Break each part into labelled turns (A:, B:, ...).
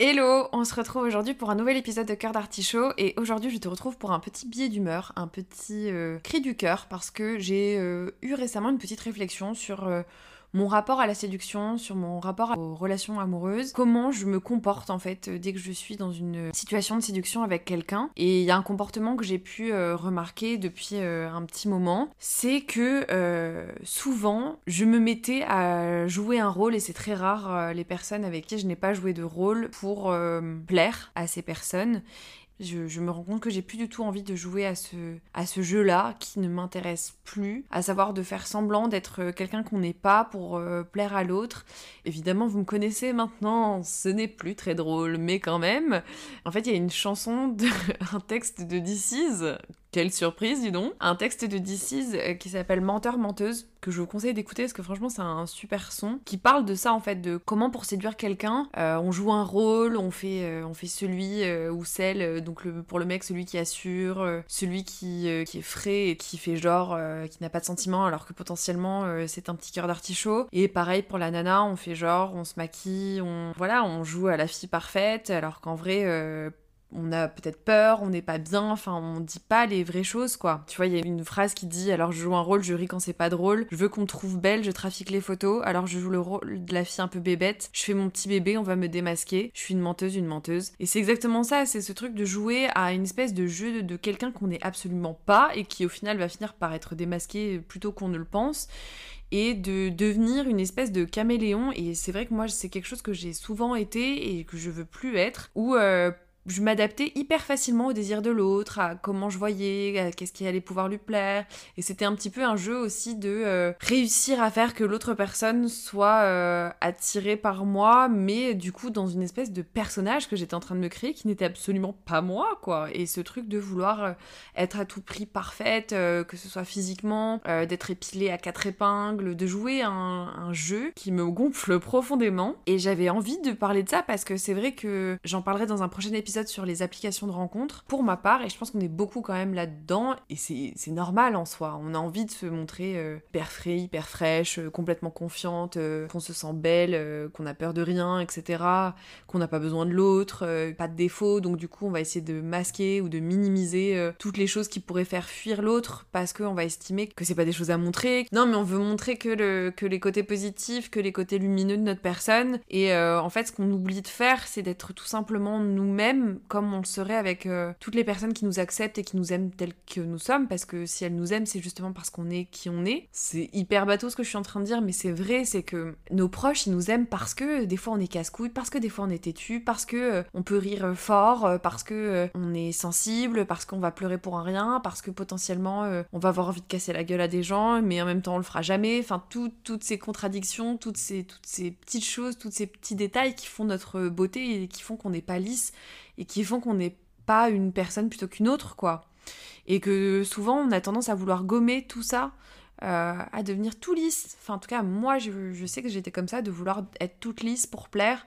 A: Hello, on se retrouve aujourd'hui pour un nouvel épisode de Cœur d'Artichaut et aujourd'hui je te retrouve pour un petit billet d'humeur, un petit euh, cri du cœur parce que j'ai euh, eu récemment une petite réflexion sur euh, mon rapport à la séduction, sur mon rapport aux relations amoureuses, comment je me comporte en fait dès que je suis dans une situation de séduction avec quelqu'un. Et il y a un comportement que j'ai pu euh, remarquer depuis euh, un petit moment, c'est que euh, souvent je me mettais à jouer un rôle et c'est très rare les personnes avec qui je n'ai pas joué de rôle pour plaire à ces personnes. Je, me rends compte que j'ai plus du tout envie de jouer à ce, à ce jeu-là qui ne m'intéresse plus, à savoir de faire semblant d'être quelqu'un qu'on n'est pas pour euh, plaire à l'autre. Évidemment, vous me connaissez maintenant, ce n'est plus très drôle, mais quand même. En fait, il y a une chanson, de, un texte de DC's quelle surprise, dis donc Un texte de DC's euh, qui s'appelle Menteur Menteuse, que je vous conseille d'écouter parce que franchement c'est un super son, qui parle de ça en fait, de comment pour séduire quelqu'un, euh, on joue un rôle, on fait, euh, on fait celui ou celle, donc le, pour le mec celui qui assure, celui qui, qui est frais et qui fait genre, qui n'a pas de sentiments alors que potentiellement c'est un petit cœur d'artichaut. Et pareil pour la nana, on fait genre, on se maquille, on, voilà, on joue à la fille parfaite alors qu'en vrai on a peut-être peur, on n'est pas bien, enfin on dit pas les vraies choses quoi. Tu vois, il y a une phrase qui dit alors je joue un rôle, je ris quand c'est pas drôle, je veux qu'on me trouve belle, je trafique les photos, alors je joue le rôle de la fille un peu bébête, je fais mon petit bébé, on va me démasquer, je suis une menteuse, une menteuse. Et c'est exactement ça, c'est ce truc de jouer à une espèce de jeu de, quelqu'un qu'on n'est absolument pas et qui au final va finir par être démasqué plutôt qu'on ne le pense et de devenir une espèce de caméléon. Et c'est vrai que moi c'est quelque chose que j'ai souvent été et que je veux plus être ou je m'adaptais hyper facilement au désir de l'autre, à comment je voyais, qu'est-ce qui allait pouvoir lui plaire. Et c'était un petit peu un jeu aussi de euh, réussir à faire que l'autre personne soit euh, attirée par moi, mais du coup dans une espèce de personnage que j'étais en train de me créer qui n'était absolument pas moi, quoi. Et ce truc de vouloir euh, être à tout prix parfaite, que ce soit physiquement, d'être épilée à quatre épingles, de jouer un, un jeu qui me gonfle profondément. Et j'avais envie de parler de ça parce que c'est vrai que j'en parlerai dans un prochain épisode sur les applications de rencontres, pour ma part, et je pense qu'on est beaucoup quand même là-dedans, et c'est normal en soi. On a envie de se montrer euh, hyper frais, hyper fraîche, euh, complètement confiante, euh, qu'on se sent belle, qu'on a peur de rien, etc., qu'on n'a pas besoin de l'autre, pas de défaut, donc du coup on va essayer de masquer ou de minimiser toutes les choses qui pourraient faire fuir l'autre parce qu'on va estimer que c'est pas des choses à montrer. Non, mais on veut montrer que, le, que les côtés positifs, que les côtés lumineux de notre personne, et en fait ce qu'on oublie de faire, c'est d'être tout simplement nous-mêmes comme on le serait avec euh, toutes les personnes qui nous acceptent et qui nous aiment tels que nous sommes, parce que si elles nous aiment, c'est justement parce qu'on est qui on est. C'est hyper bateau ce que je suis en train de dire, mais c'est vrai, c'est que nos proches, ils nous aiment parce que des fois on est casse-couille, parce que des fois on est têtu, parce que euh, on peut rire fort, euh, parce que on est sensible, parce qu'on va pleurer pour un rien, parce que potentiellement on va avoir envie de casser la gueule à des gens, mais en même temps on le fera jamais. Enfin, toutes ces contradictions, toutes ces, toutes ces petites choses, tous ces petits détails qui font notre beauté et qui font qu'on n'est pas lisse et qui font qu'on n'est pas une personne plutôt qu'une autre, quoi. Et que souvent on a tendance à vouloir gommer tout ça, euh, à devenir tout lisse. Enfin, en tout cas, moi, je, je sais que j'étais comme ça, de vouloir être toute lisse pour plaire,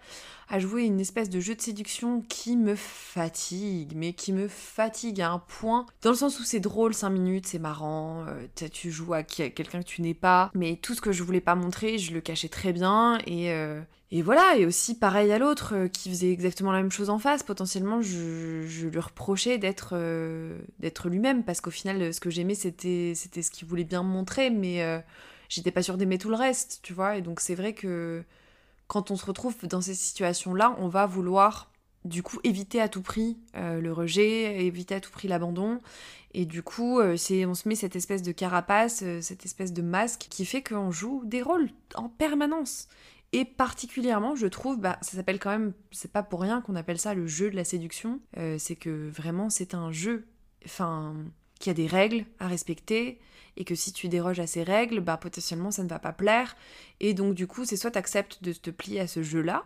A: à jouer une espèce de jeu de séduction qui me fatigue, mais qui me fatigue à un point, dans le sens où c'est drôle 5 minutes, c'est marrant, euh, tu joues à quelqu'un que tu n'es pas, mais tout ce que je voulais pas montrer, je le cachais très bien, et, euh, et voilà, et aussi pareil à l'autre euh, qui faisait exactement la même chose en face, potentiellement je, lui reprochais d'être d'être lui-même, parce qu'au final ce que j'aimais c'était c'était ce qu'il voulait bien me montrer, mais j'étais pas sûre d'aimer tout le reste, tu vois, et donc c'est vrai que quand on se retrouve dans ces situations-là, on va vouloir du coup éviter à tout prix euh, le rejet, éviter à tout prix l'abandon. Et du coup, euh, on se met cette espèce de carapace, euh, cette espèce de masque qui fait qu'on joue des rôles en permanence. Et particulièrement, je trouve, bah, ça s'appelle quand même, c'est pas pour rien qu'on appelle ça le jeu de la séduction, c'est que vraiment c'est un jeu. Enfin, qu'il y a des règles à respecter et que si tu déroges à ces règles, bah potentiellement ça ne va pas plaire. Et donc du coup, c'est soit tu acceptes de te plier à ce jeu-là,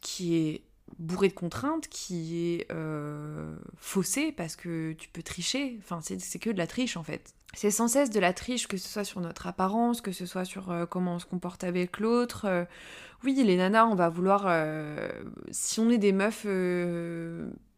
A: qui est bourré de contraintes, qui est euh, faussé parce que tu peux tricher, enfin c'est que de la triche en fait. C'est sans cesse de la triche, que ce soit sur notre apparence, que ce soit sur euh, comment on se comporte avec l'autre. Euh, oui, les nanas, on va vouloir... si on est des meufs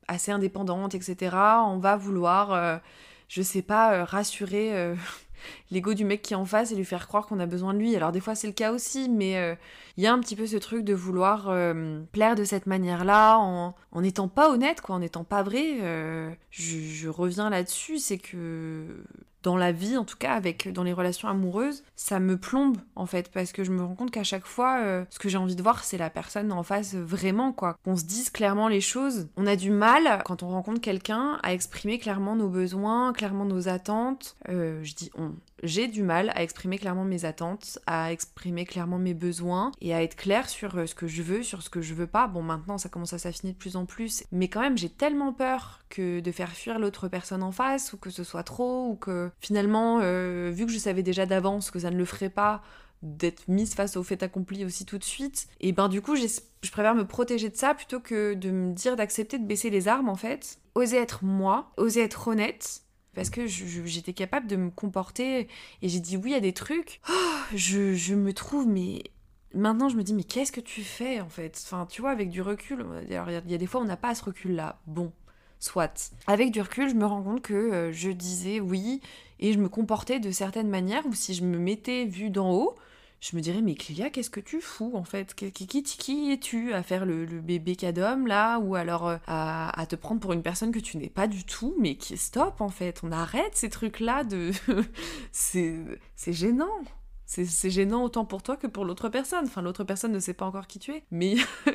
A: assez indépendantes, etc., on va vouloir je sais pas, rassurer l'ego du mec qui est en face et lui faire croire qu'on a besoin de lui. Alors des fois c'est le cas aussi, mais il euh, y a un petit peu ce truc de vouloir euh, plaire de cette manière-là, en n'étant pas honnête, quoi, en n'étant pas vrai. Euh, je, reviens là-dessus, c'est que dans la vie, en tout cas avec dans les relations amoureuses, ça me plombe en fait parce que je me rends compte qu'à chaque fois, ce que j'ai envie de voir, c'est la personne en face vraiment quoi. Qu'on se dise clairement les choses. On a du mal quand on rencontre quelqu'un à exprimer clairement nos besoins, clairement nos attentes. je dis on j'ai du mal à exprimer clairement mes attentes, à exprimer clairement mes besoins et à être clair sur euh, ce que je veux, sur ce que je veux pas. Bon, maintenant ça commence à s'affiner de plus en plus, mais quand même j'ai tellement peur que de faire fuir l'autre personne en face ou que ce soit trop ou que finalement, euh, vu que je savais déjà d'avance que ça ne le ferait pas, d'être mise face au fait accompli aussi tout de suite. Et ben du coup, je préfère me protéger de ça plutôt que de me dire d'accepter de baisser les armes en fait. Oser être moi, oser être honnête, parce que j'étais capable de me comporter et j'ai dit oui à des trucs. Oh, je, me trouve, mais maintenant je me dis, mais qu'est-ce que tu fais en fait? Enfin, tu vois, avec du recul, il y a des fois on n'a pas ce recul-là. Bon, soit. Avec du recul, je me rends compte que euh, je disais oui et je me comportais de certaines manières ou si je me mettais vue d'en haut, je me dirais, mais Clélia, qu'est-ce que tu fous en fait? Qui, qui, qui es-tu à faire le, bébé cadom là? Ou alors euh, à, te prendre pour une personne que tu n'es pas du tout? Mais qui stop en fait, on arrête ces trucs-là de. c'est gênant c'est gênant autant pour toi que pour l'autre personne. Enfin, l'autre personne ne sait pas encore qui tu es. Mais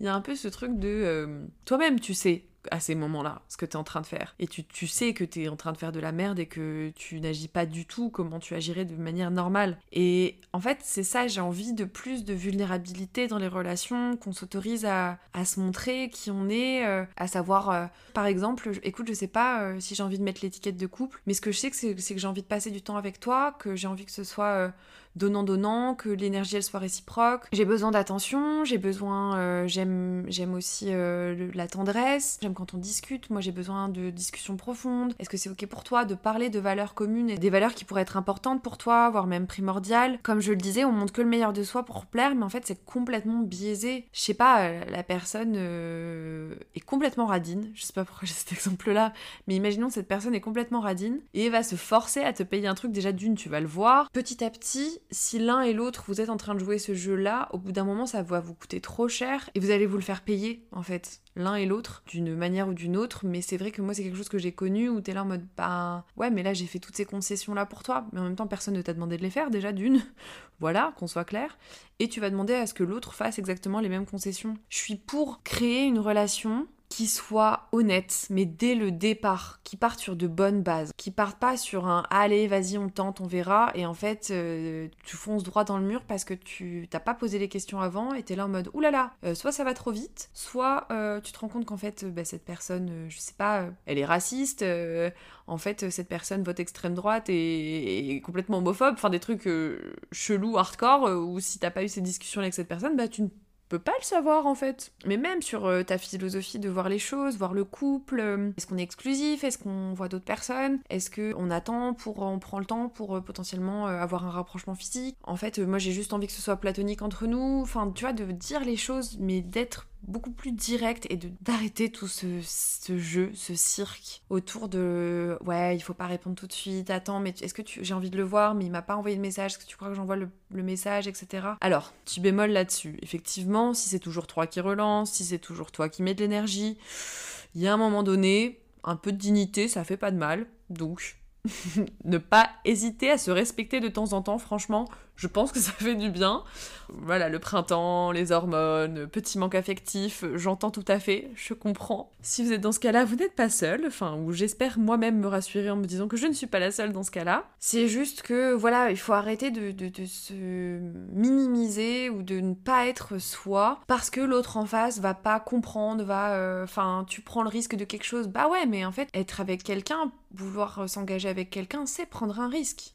A: il y a un peu ce truc de... Euh, toi-même, tu sais à ces moments-là, ce que tu es en train de faire. Et tu, sais que tu es en train de faire de la merde et que tu n'agis pas du tout comment tu agirais de manière normale. Et en fait, c'est ça, j'ai envie de plus de vulnérabilité dans les relations, qu'on s'autorise à, à, se montrer qui on est, euh, à savoir, euh, par exemple, écoute, je sais pas euh, si j'ai envie de mettre l'étiquette de couple, mais ce que je sais, c'est que j'ai envie de passer du temps avec toi, que j'ai envie que ce soit donnant-donnant, que l'énergie elle soit réciproque. J'ai besoin d'attention, j'ai besoin, euh, j'aime, j'aime aussi euh, la tendresse, j'aime quand on discute, moi j'ai besoin de discussions profondes. Est-ce que c'est ok pour toi de parler de valeurs communes et des valeurs qui pourraient être importantes pour toi, voire même primordiales? Comme je le disais, on montre que le meilleur de soi pour plaire, mais en fait c'est complètement biaisé. Je sais pas, euh, la personne est complètement radine, je sais pas pourquoi j'ai cet exemple-là, mais imaginons cette personne est complètement radine et va se forcer à te payer un truc déjà d'une, tu vas le voir. Petit à petit, si l'un et l'autre vous êtes en train de jouer ce jeu-là, au bout d'un moment ça va vous coûter trop cher et vous allez vous le faire payer en fait, l'un et l'autre, d'une manière ou d'une autre. Mais c'est vrai que moi c'est quelque chose que j'ai connu où t'es là en mode bah ouais, mais là j'ai fait toutes ces concessions là pour toi, mais en même temps personne ne t'a demandé de les faire déjà d'une, voilà, qu'on soit clair. Et tu vas demander à ce que l'autre fasse exactement les mêmes concessions. Je suis pour créer une relation qui soit honnête, mais dès le départ, qui parte sur de bonnes bases, qui parte pas sur un allez, vas-y, on tente, on verra, et en fait, euh, tu fonces droit dans le mur parce que tu t'as pas posé les questions avant et t'es là en mode oulala, là là, soit ça va trop vite, soit euh, tu te rends compte qu'en fait, bah, cette personne, je sais pas, elle est raciste, en fait, cette personne vote extrême droite et complètement homophobe, enfin des trucs chelous, hardcore, ou si t'as pas eu ces discussions avec cette personne, bah tu ne peux pas le savoir en fait. Mais même sur euh, ta philosophie de voir les choses, voir le couple, euh, est-ce qu'on est exclusif, est-ce qu'on voit d'autres personnes, est-ce qu'on attend pour, on prend le temps pour euh, potentiellement avoir un rapprochement physique? En fait, moi j'ai juste envie que ce soit platonique entre nous, enfin tu vois, de dire les choses, mais d'être beaucoup plus direct et d'arrêter tout ce, jeu, ce cirque autour de ouais, il faut pas répondre tout de suite, attends, mais est-ce que tu j'ai envie de le voir, mais il m'a pas envoyé de message, est-ce que tu crois que j'envoie le, message, etc. Alors, tu bémol là-dessus. Effectivement, si c'est toujours toi qui relance, si c'est toujours toi qui mets de l'énergie, il y a un moment donné, un peu de dignité, ça fait pas de mal. Donc, ne pas hésiter à se respecter de temps en temps, franchement, je pense que ça fait du bien. Voilà, le printemps, les hormones, petit manque affectif, j'entends tout à fait, je comprends. Si vous êtes dans ce cas-là, vous n'êtes pas seul, enfin, ou j'espère moi-même me rassurer en me disant que je ne suis pas la seule dans ce cas-là. C'est juste que, voilà, il faut arrêter de, se minimiser ou de ne pas être soi parce que l'autre en face va pas comprendre, va. Euh, enfin, tu prends le risque de quelque chose, bah ouais, mais en fait, être avec quelqu'un, vouloir s'engager avec quelqu'un, c'est prendre un risque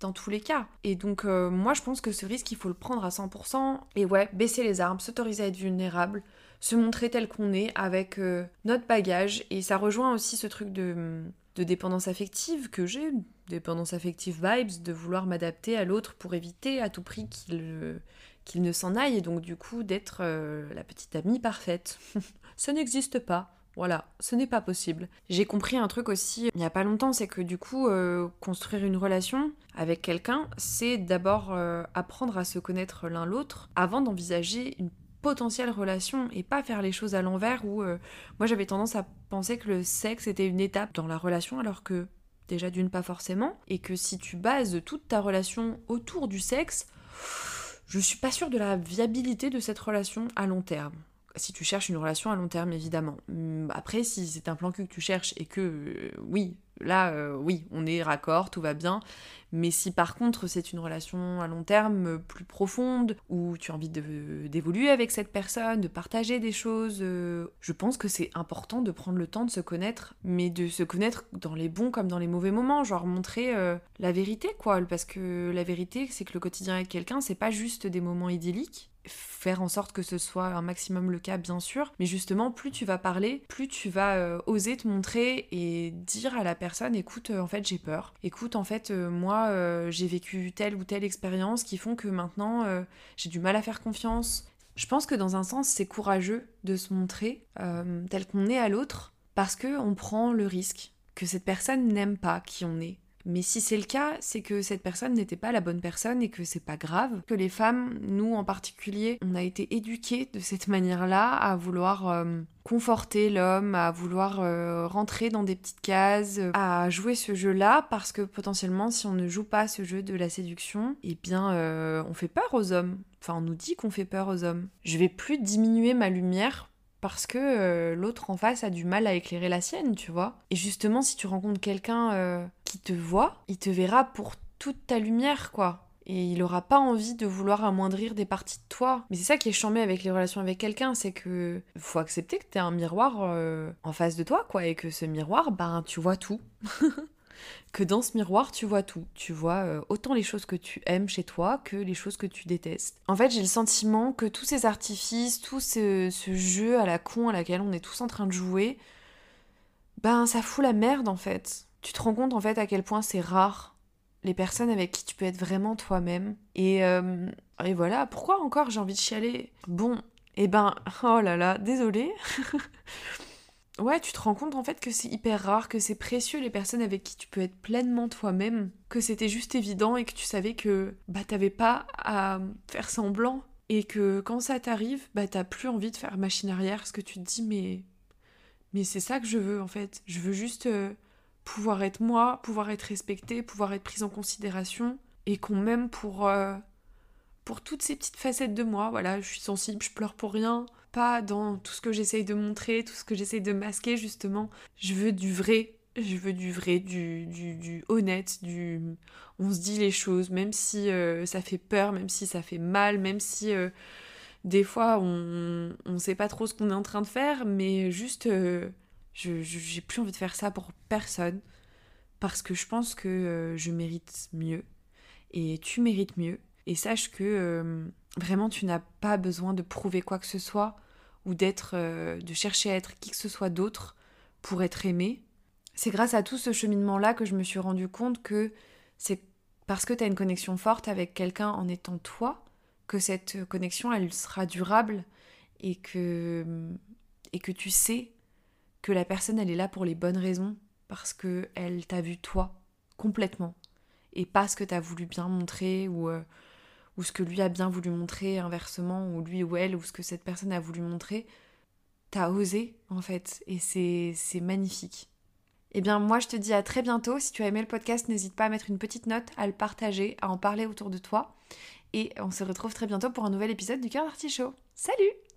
A: dans tous les cas. Et donc euh, moi je pense que ce risque il faut le prendre à 100% et ouais, baisser les armes, s'autoriser à être vulnérable, se montrer tel qu'on est avec euh, notre bagage et ça rejoint aussi ce truc de, de dépendance affective que j'ai, dépendance affective vibes, de vouloir m'adapter à l'autre pour éviter à tout prix qu'il qu'il ne s'en aille et donc du coup d'être euh, la petite amie parfaite. ça n'existe pas. Voilà, ce n'est pas possible. J'ai compris un truc aussi il n'y a pas longtemps, c'est que du coup, euh, construire une relation avec quelqu'un, c'est d'abord euh, apprendre à se connaître l'un l'autre avant d'envisager une potentielle relation et pas faire les choses à l'envers où euh, moi j'avais tendance à penser que le sexe était une étape dans la relation alors que déjà d'une pas forcément et que si tu bases toute ta relation autour du sexe je suis pas sûre de la viabilité de cette relation à long terme si tu cherches une relation à long terme, évidemment. Hum, après, si c'est un plan cul que tu cherches et que, euh, oui, là, euh, oui, on est raccord, tout va bien. Mais si par contre c'est une relation à long terme euh, plus profonde, où tu as envie d'évoluer avec cette personne, de partager des choses, je pense que c'est important de prendre le temps de se connaître, mais de se connaître dans les bons comme dans les mauvais moments, genre montrer la vérité, quoi. Parce que la vérité, c'est que le quotidien avec quelqu'un, c'est pas juste des moments idylliques faire en sorte que ce soit un maximum le cas, bien sûr. Mais justement, plus tu vas parler, plus tu vas euh, oser te montrer et dire à la personne, écoute, euh, en fait, j'ai peur. Écoute, en fait, euh, moi, j'ai vécu telle ou telle expérience qui font que maintenant, j'ai du mal à faire confiance. Je pense que dans un sens, c'est courageux de se montrer tel qu'on est à l'autre parce que on prend le risque que cette personne n'aime pas qui on est mais si c'est le cas, c'est que cette personne n'était pas la bonne personne et que c'est pas grave. Que les femmes, nous en particulier, on a été éduquées de cette manière-là à vouloir euh, conforter l'homme, à vouloir euh, rentrer dans des petites cases, à jouer ce jeu-là parce que potentiellement, si on ne joue pas ce jeu de la séduction, eh bien, euh, on fait peur aux hommes. Enfin, on nous dit qu'on fait peur aux hommes. Je vais plus diminuer ma lumière parce que euh, l'autre en face a du mal à éclairer la sienne, tu vois. Et justement, si tu rencontres quelqu'un euh, te voit, il te verra pour toute ta lumière, quoi. Et il aura pas envie de vouloir amoindrir des parties de toi. Mais c'est ça qui est chambé avec les relations avec quelqu'un, c'est que faut accepter que t'es un miroir euh, en face de toi, quoi, et que ce miroir, ben, tu vois tout. que dans ce miroir, tu vois tout. Tu vois euh, autant les choses que tu aimes chez toi que les choses que tu détestes. En fait, j'ai le sentiment que tous ces artifices, tout ce, jeu à la con à laquelle on est tous en train de jouer, ben ça fout la merde en fait. Tu te rends compte en fait à quel point c'est rare les personnes avec qui tu peux être vraiment toi-même. Et, euh, et voilà, pourquoi encore j'ai envie de chialer? Bon, et eh ben, oh là là, désolé. ouais, tu te rends compte en fait que c'est hyper rare, que c'est précieux les personnes avec qui tu peux être pleinement toi-même, que c'était juste évident et que tu savais que bah t'avais pas à faire semblant et que quand ça t'arrive, bah t'as plus envie de faire machine arrière parce que tu te dis mais mais c'est ça que je veux en fait, je veux juste euh, pouvoir être moi, pouvoir être respectée, pouvoir être prise en considération et qu'on m'aime pour euh, pour toutes ces petites facettes de moi, voilà, je suis sensible, je pleure pour rien, pas dans tout ce que j'essaye de montrer, tout ce que j'essaye de masquer justement. Je veux du vrai, je veux du vrai, du, du, honnête, du... On se dit les choses, même si euh, ça fait peur, même si ça fait mal, même si euh, des fois on ne sait pas trop ce qu'on est en train de faire, mais juste je j'ai plus envie de faire ça pour personne parce que je pense que je mérite mieux et tu mérites mieux et sache que Vraiment, tu n'as pas besoin de prouver quoi que ce soit ou d'être, euh, de chercher à être qui que ce soit d'autre pour être aimé. C'est grâce à tout ce cheminement-là que je me suis rendu compte que c'est parce que tu as une connexion forte avec quelqu'un en étant toi que cette connexion, elle sera durable et que, et que tu sais que la personne, elle est là pour les bonnes raisons parce que elle t'a vu toi complètement et pas ce que tu as voulu bien montrer ou euh, ou ce que lui a bien voulu montrer inversement, ou lui ou elle, ou ce que cette personne a voulu montrer, t'as osé en fait, et c'est magnifique. Eh bien moi je te dis à très bientôt, si tu as aimé le podcast, n'hésite pas à mettre une petite note, à le partager, à en parler autour de toi, et on se retrouve très bientôt pour un nouvel épisode du cœur d'artichaut. Salut